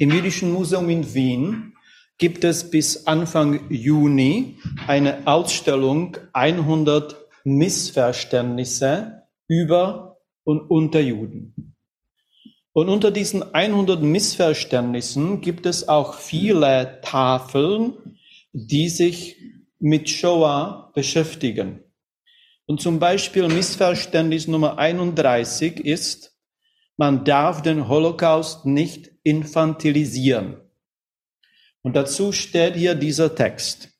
Im Jüdischen Museum in Wien gibt es bis Anfang Juni eine Ausstellung 100 Missverständnisse über und unter Juden. Und unter diesen 100 Missverständnissen gibt es auch viele Tafeln, die sich mit Shoah beschäftigen. Und zum Beispiel Missverständnis Nummer 31 ist, man darf den Holocaust nicht infantilisieren. Und dazu steht hier dieser Text.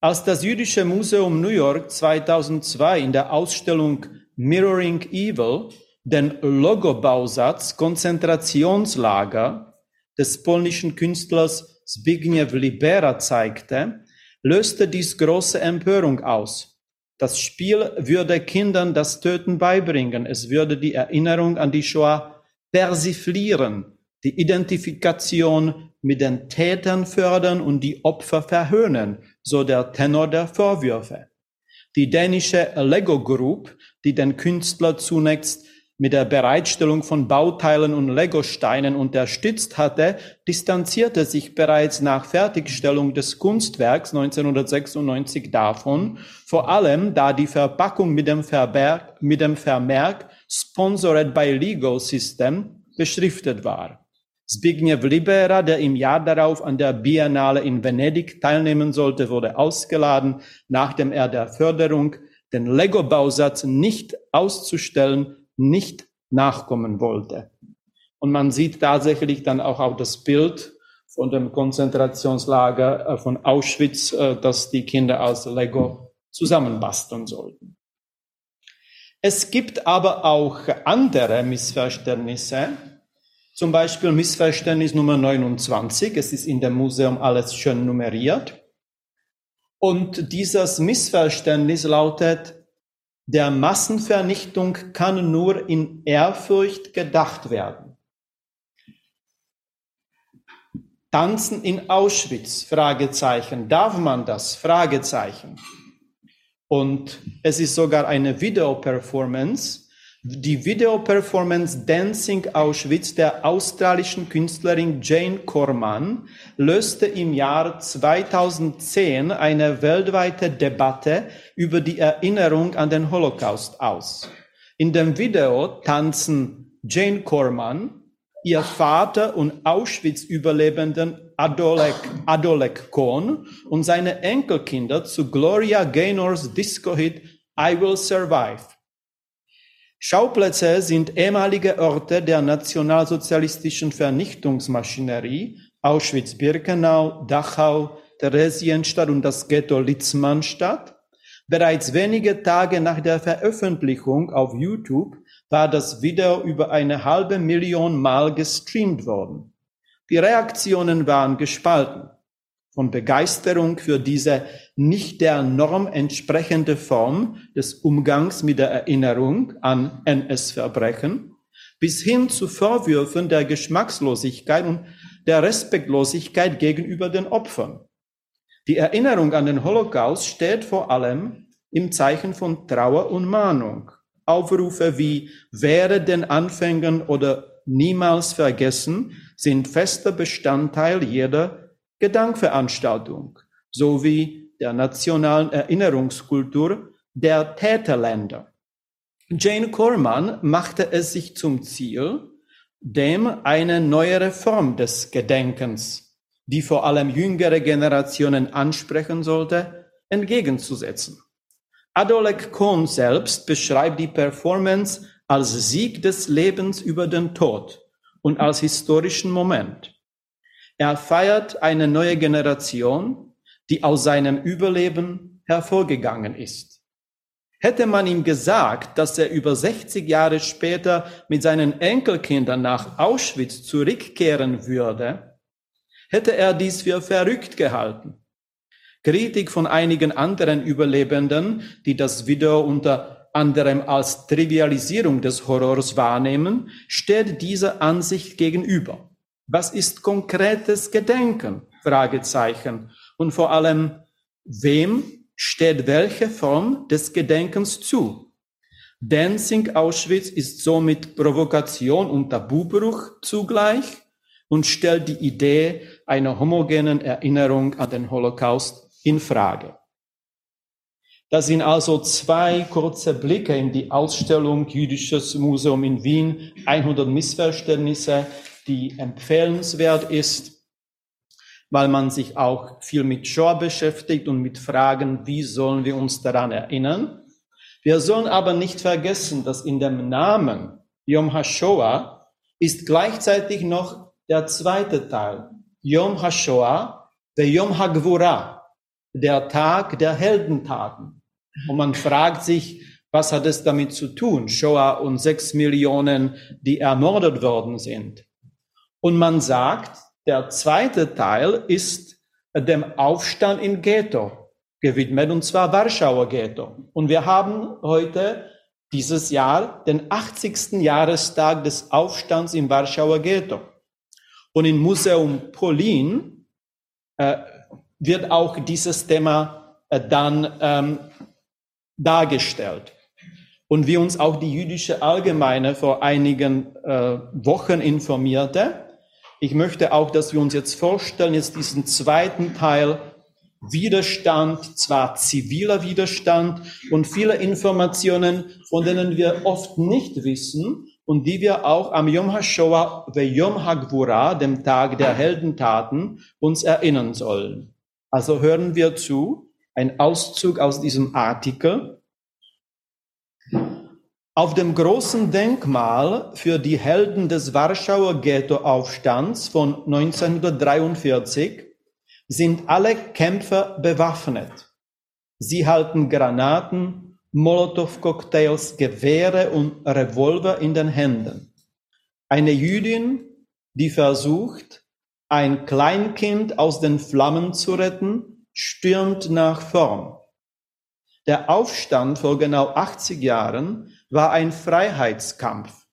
Als das Jüdische Museum New York 2002 in der Ausstellung Mirroring Evil den Logobausatz Konzentrationslager des polnischen Künstlers Zbigniew Libera zeigte, löste dies große Empörung aus. Das Spiel würde Kindern das Töten beibringen. Es würde die Erinnerung an die Shoah persiflieren, die Identifikation mit den Tätern fördern und die Opfer verhöhnen, so der Tenor der Vorwürfe. Die dänische Lego Group, die den Künstler zunächst mit der Bereitstellung von Bauteilen und Legosteinen unterstützt hatte, distanzierte sich bereits nach Fertigstellung des Kunstwerks 1996 davon, vor allem da die Verpackung mit dem, Verberg, mit dem Vermerk Sponsored by Legal System beschriftet war. Zbigniew Libera, der im Jahr darauf an der Biennale in Venedig teilnehmen sollte, wurde ausgeladen, nachdem er der Förderung den Lego-Bausatz nicht auszustellen nicht nachkommen wollte. Und man sieht tatsächlich dann auch auf das Bild von dem Konzentrationslager äh, von Auschwitz, äh, dass die Kinder aus Lego zusammenbasteln sollten. Es gibt aber auch andere Missverständnisse, zum Beispiel Missverständnis Nummer 29. Es ist in dem Museum alles schön nummeriert. Und dieses Missverständnis lautet, der Massenvernichtung kann nur in Ehrfurcht gedacht werden. Tanzen in Auschwitz? Fragezeichen. Darf man das? Fragezeichen. Und es ist sogar eine Videoperformance die Video-Performance Dancing Auschwitz der australischen Künstlerin Jane Corman löste im Jahr 2010 eine weltweite Debatte über die Erinnerung an den Holocaust aus. In dem Video tanzen Jane Corman, ihr Vater und Auschwitz-Überlebenden Adolek, Adolek Kohn und seine Enkelkinder zu Gloria Gaynors Disco-Hit I Will Survive. Schauplätze sind ehemalige Orte der nationalsozialistischen Vernichtungsmaschinerie, Auschwitz-Birkenau, Dachau, Theresienstadt und das Ghetto Litzmannstadt. Bereits wenige Tage nach der Veröffentlichung auf YouTube war das Video über eine halbe Million Mal gestreamt worden. Die Reaktionen waren gespalten von Begeisterung für diese nicht der Norm entsprechende Form des Umgangs mit der Erinnerung an NS-Verbrechen bis hin zu Vorwürfen der Geschmackslosigkeit und der Respektlosigkeit gegenüber den Opfern. Die Erinnerung an den Holocaust steht vor allem im Zeichen von Trauer und Mahnung. Aufrufe wie wäre den Anfängen oder niemals vergessen sind fester Bestandteil jeder Gedenkveranstaltung sowie der nationalen Erinnerungskultur der Täterländer. Jane Corman machte es sich zum Ziel, dem eine neuere Form des Gedenkens, die vor allem jüngere Generationen ansprechen sollte, entgegenzusetzen. Adolek Kohn selbst beschreibt die Performance als Sieg des Lebens über den Tod und als historischen Moment. Er feiert eine neue Generation, die aus seinem Überleben hervorgegangen ist. Hätte man ihm gesagt, dass er über 60 Jahre später mit seinen Enkelkindern nach Auschwitz zurückkehren würde, hätte er dies für verrückt gehalten. Kritik von einigen anderen Überlebenden, die das Video unter anderem als Trivialisierung des Horrors wahrnehmen, stellt diese Ansicht gegenüber. Was ist konkretes Gedenken? Fragezeichen. Und vor allem, wem steht welche Form des Gedenkens zu? Dancing Auschwitz ist somit Provokation und Tabubruch zugleich und stellt die Idee einer homogenen Erinnerung an den Holocaust in Frage. Das sind also zwei kurze Blicke in die Ausstellung Jüdisches Museum in Wien, 100 Missverständnisse, die empfehlenswert ist, weil man sich auch viel mit Shoah beschäftigt und mit Fragen, wie sollen wir uns daran erinnern. Wir sollen aber nicht vergessen, dass in dem Namen Yom HaShoah ist gleichzeitig noch der zweite Teil, Yom HaShoah, der Yom HaGvura, der Tag der Heldentaten. Und man fragt sich, was hat es damit zu tun? Shoah und sechs Millionen, die ermordet worden sind. Und man sagt, der zweite Teil ist dem Aufstand im Ghetto gewidmet, und zwar Warschauer Ghetto. Und wir haben heute dieses Jahr den 80. Jahrestag des Aufstands im Warschauer Ghetto. Und im Museum Polin äh, wird auch dieses Thema äh, dann ähm, dargestellt. Und wie uns auch die jüdische Allgemeine vor einigen äh, Wochen informierte, ich möchte auch, dass wir uns jetzt vorstellen, jetzt diesen zweiten Teil Widerstand, zwar ziviler Widerstand und viele Informationen, von denen wir oft nicht wissen und die wir auch am Yom HaShoah, Yom HaGvura, dem Tag der Heldentaten, uns erinnern sollen. Also hören wir zu, ein Auszug aus diesem Artikel. Auf dem großen Denkmal für die Helden des Warschauer Ghettoaufstands von 1943 sind alle Kämpfer bewaffnet. Sie halten Granaten, Molotow-Cocktails, Gewehre und Revolver in den Händen. Eine Jüdin, die versucht, ein Kleinkind aus den Flammen zu retten, stürmt nach vorn. Der Aufstand vor genau 80 Jahren war ein Freiheitskampf.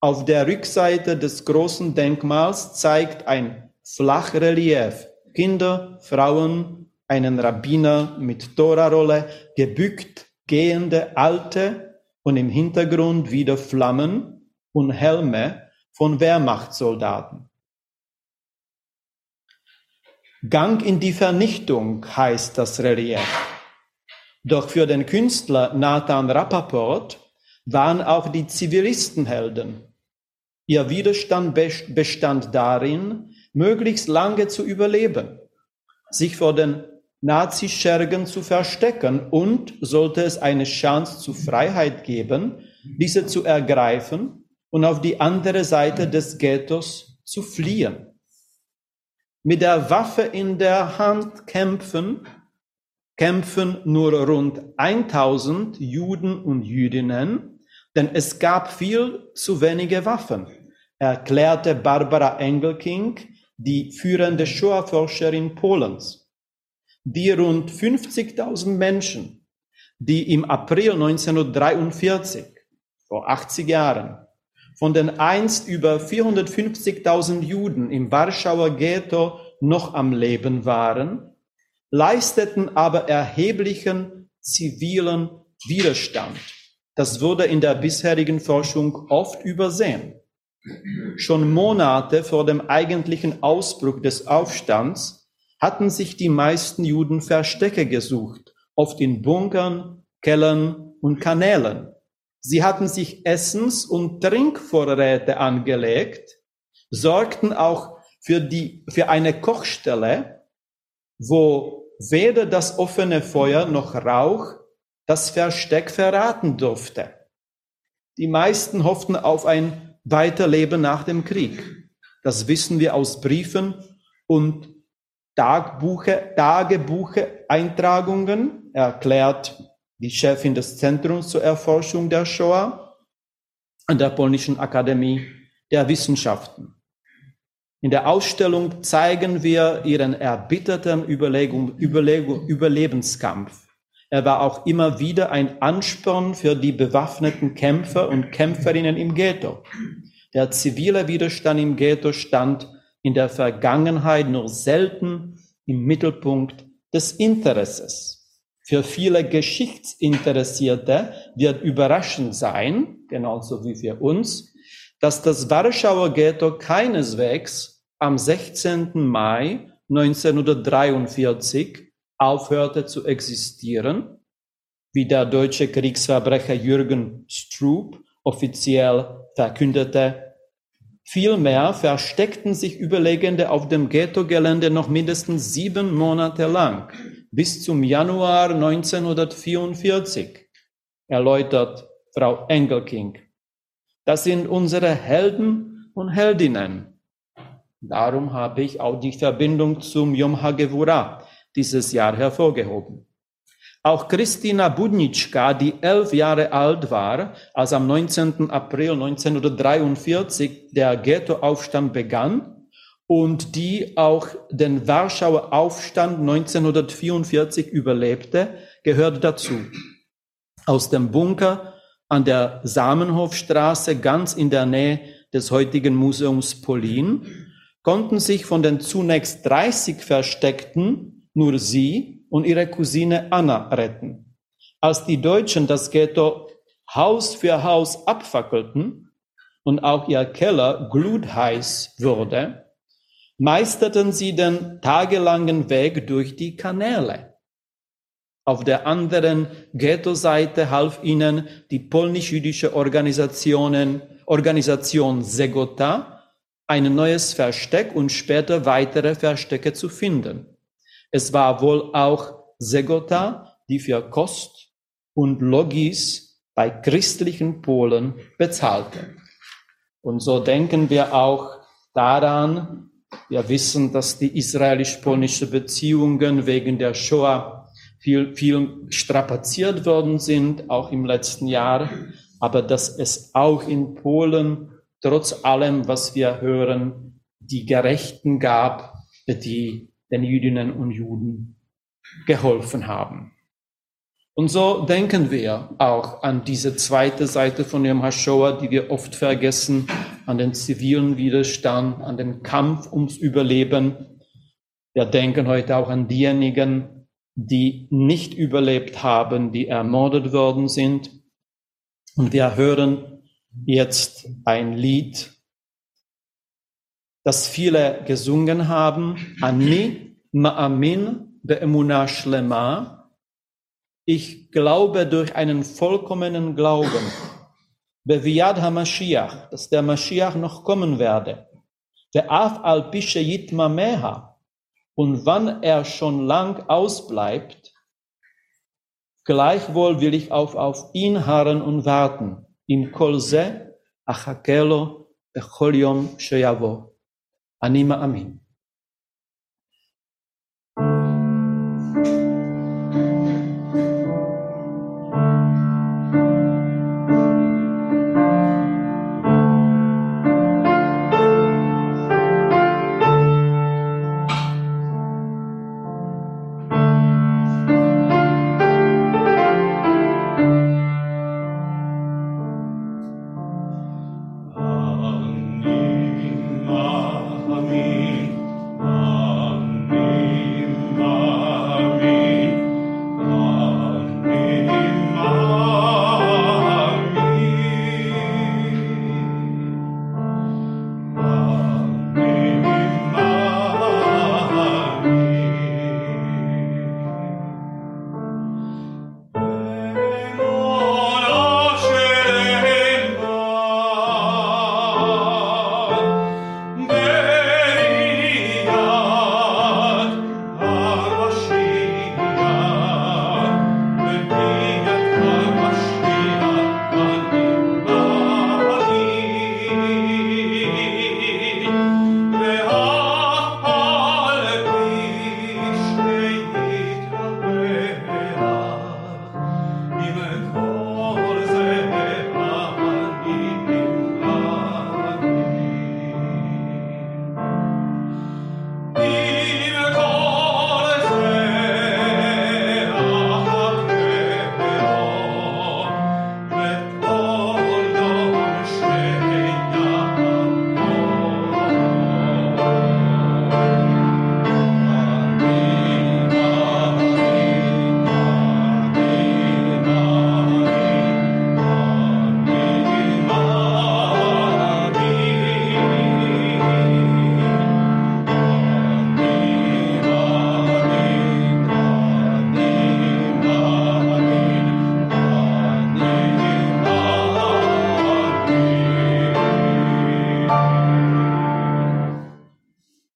Auf der Rückseite des großen Denkmals zeigt ein Flachrelief Kinder, Frauen, einen Rabbiner mit Torarolle, gebückt gehende Alte und im Hintergrund wieder Flammen und Helme von Wehrmachtssoldaten. Gang in die Vernichtung heißt das Relief. Doch für den Künstler Nathan Rappaport waren auch die Zivilisten Helden. Ihr Widerstand bestand darin, möglichst lange zu überleben, sich vor den Nazischergen zu verstecken und, sollte es eine Chance zur Freiheit geben, diese zu ergreifen und auf die andere Seite des Ghettos zu fliehen mit der Waffe in der Hand kämpfen, kämpfen nur rund 1000 Juden und Jüdinnen, denn es gab viel zu wenige Waffen, erklärte Barbara Engelking, die führende Shoah-Forscherin Polens. Die rund 50.000 Menschen, die im April 1943, vor 80 Jahren, von den einst über 450.000 Juden im Warschauer Ghetto noch am Leben waren, leisteten aber erheblichen zivilen Widerstand. Das wurde in der bisherigen Forschung oft übersehen. Schon Monate vor dem eigentlichen Ausbruch des Aufstands hatten sich die meisten Juden Verstecke gesucht, oft in Bunkern, Kellern und Kanälen. Sie hatten sich Essens- und Trinkvorräte angelegt, sorgten auch für die, für eine Kochstelle, wo weder das offene Feuer noch Rauch das Versteck verraten durfte. Die meisten hofften auf ein Weiterleben nach dem Krieg. Das wissen wir aus Briefen und Tagbuche, Tagebuche-Eintragungen, erklärt die Chefin des Zentrums zur Erforschung der Shoah an der Polnischen Akademie der Wissenschaften. In der Ausstellung zeigen wir ihren erbitterten Überlegung, Überlegung, Überlebenskampf. Er war auch immer wieder ein Ansporn für die bewaffneten Kämpfer und Kämpferinnen im Ghetto. Der zivile Widerstand im Ghetto stand in der Vergangenheit nur selten im Mittelpunkt des Interesses. Für viele Geschichtsinteressierte wird überraschend sein, genauso wie für uns, dass das Warschauer Ghetto keineswegs am 16. Mai 1943 aufhörte zu existieren, wie der deutsche Kriegsverbrecher Jürgen Stroop offiziell verkündete Vielmehr versteckten sich Überlegende auf dem Ghetto-Gelände noch mindestens sieben Monate lang, bis zum Januar 1944, erläutert Frau Engelking. Das sind unsere Helden und Heldinnen. Darum habe ich auch die Verbindung zum Yom HaGevurah dieses Jahr hervorgehoben. Auch Christina Budnitschka, die elf Jahre alt war, als am 19. April 1943 der Ghettoaufstand begann und die auch den Warschauer Aufstand 1944 überlebte, gehört dazu. Aus dem Bunker an der Samenhofstraße ganz in der Nähe des heutigen Museums Polin konnten sich von den zunächst 30 Versteckten nur sie und ihre Cousine Anna retten. Als die Deutschen das Ghetto Haus für Haus abfackelten und auch ihr Keller glutheiß wurde, meisterten sie den tagelangen Weg durch die Kanäle. Auf der anderen Ghetto-Seite half ihnen die polnisch-jüdische Organisation, Organisation Segota, ein neues Versteck und später weitere Verstecke zu finden. Es war wohl auch Segota, die für Kost und Logis bei christlichen Polen bezahlte. Und so denken wir auch daran, wir wissen, dass die israelisch-polnische Beziehungen wegen der Shoah viel, viel strapaziert worden sind, auch im letzten Jahr, aber dass es auch in Polen trotz allem, was wir hören, die Gerechten gab, die den Jüdinnen und Juden geholfen haben. Und so denken wir auch an diese zweite Seite von dem HaShoah, die wir oft vergessen, an den zivilen Widerstand, an den Kampf ums Überleben. Wir denken heute auch an diejenigen, die nicht überlebt haben, die ermordet worden sind. Und wir hören jetzt ein Lied das viele gesungen haben, Ani Ma'amin Be'emunah Shlema. Ich glaube durch einen vollkommenen Glauben, Beviad HaMashiach, dass der Mashiach noch kommen werde. Ve'af al Pishayit Mameha. Und wann er schon lang ausbleibt, gleichwohl will ich auf, auf ihn harren und warten. Im Kolze Achakelo Bechol Yom Sheyavo. anima a.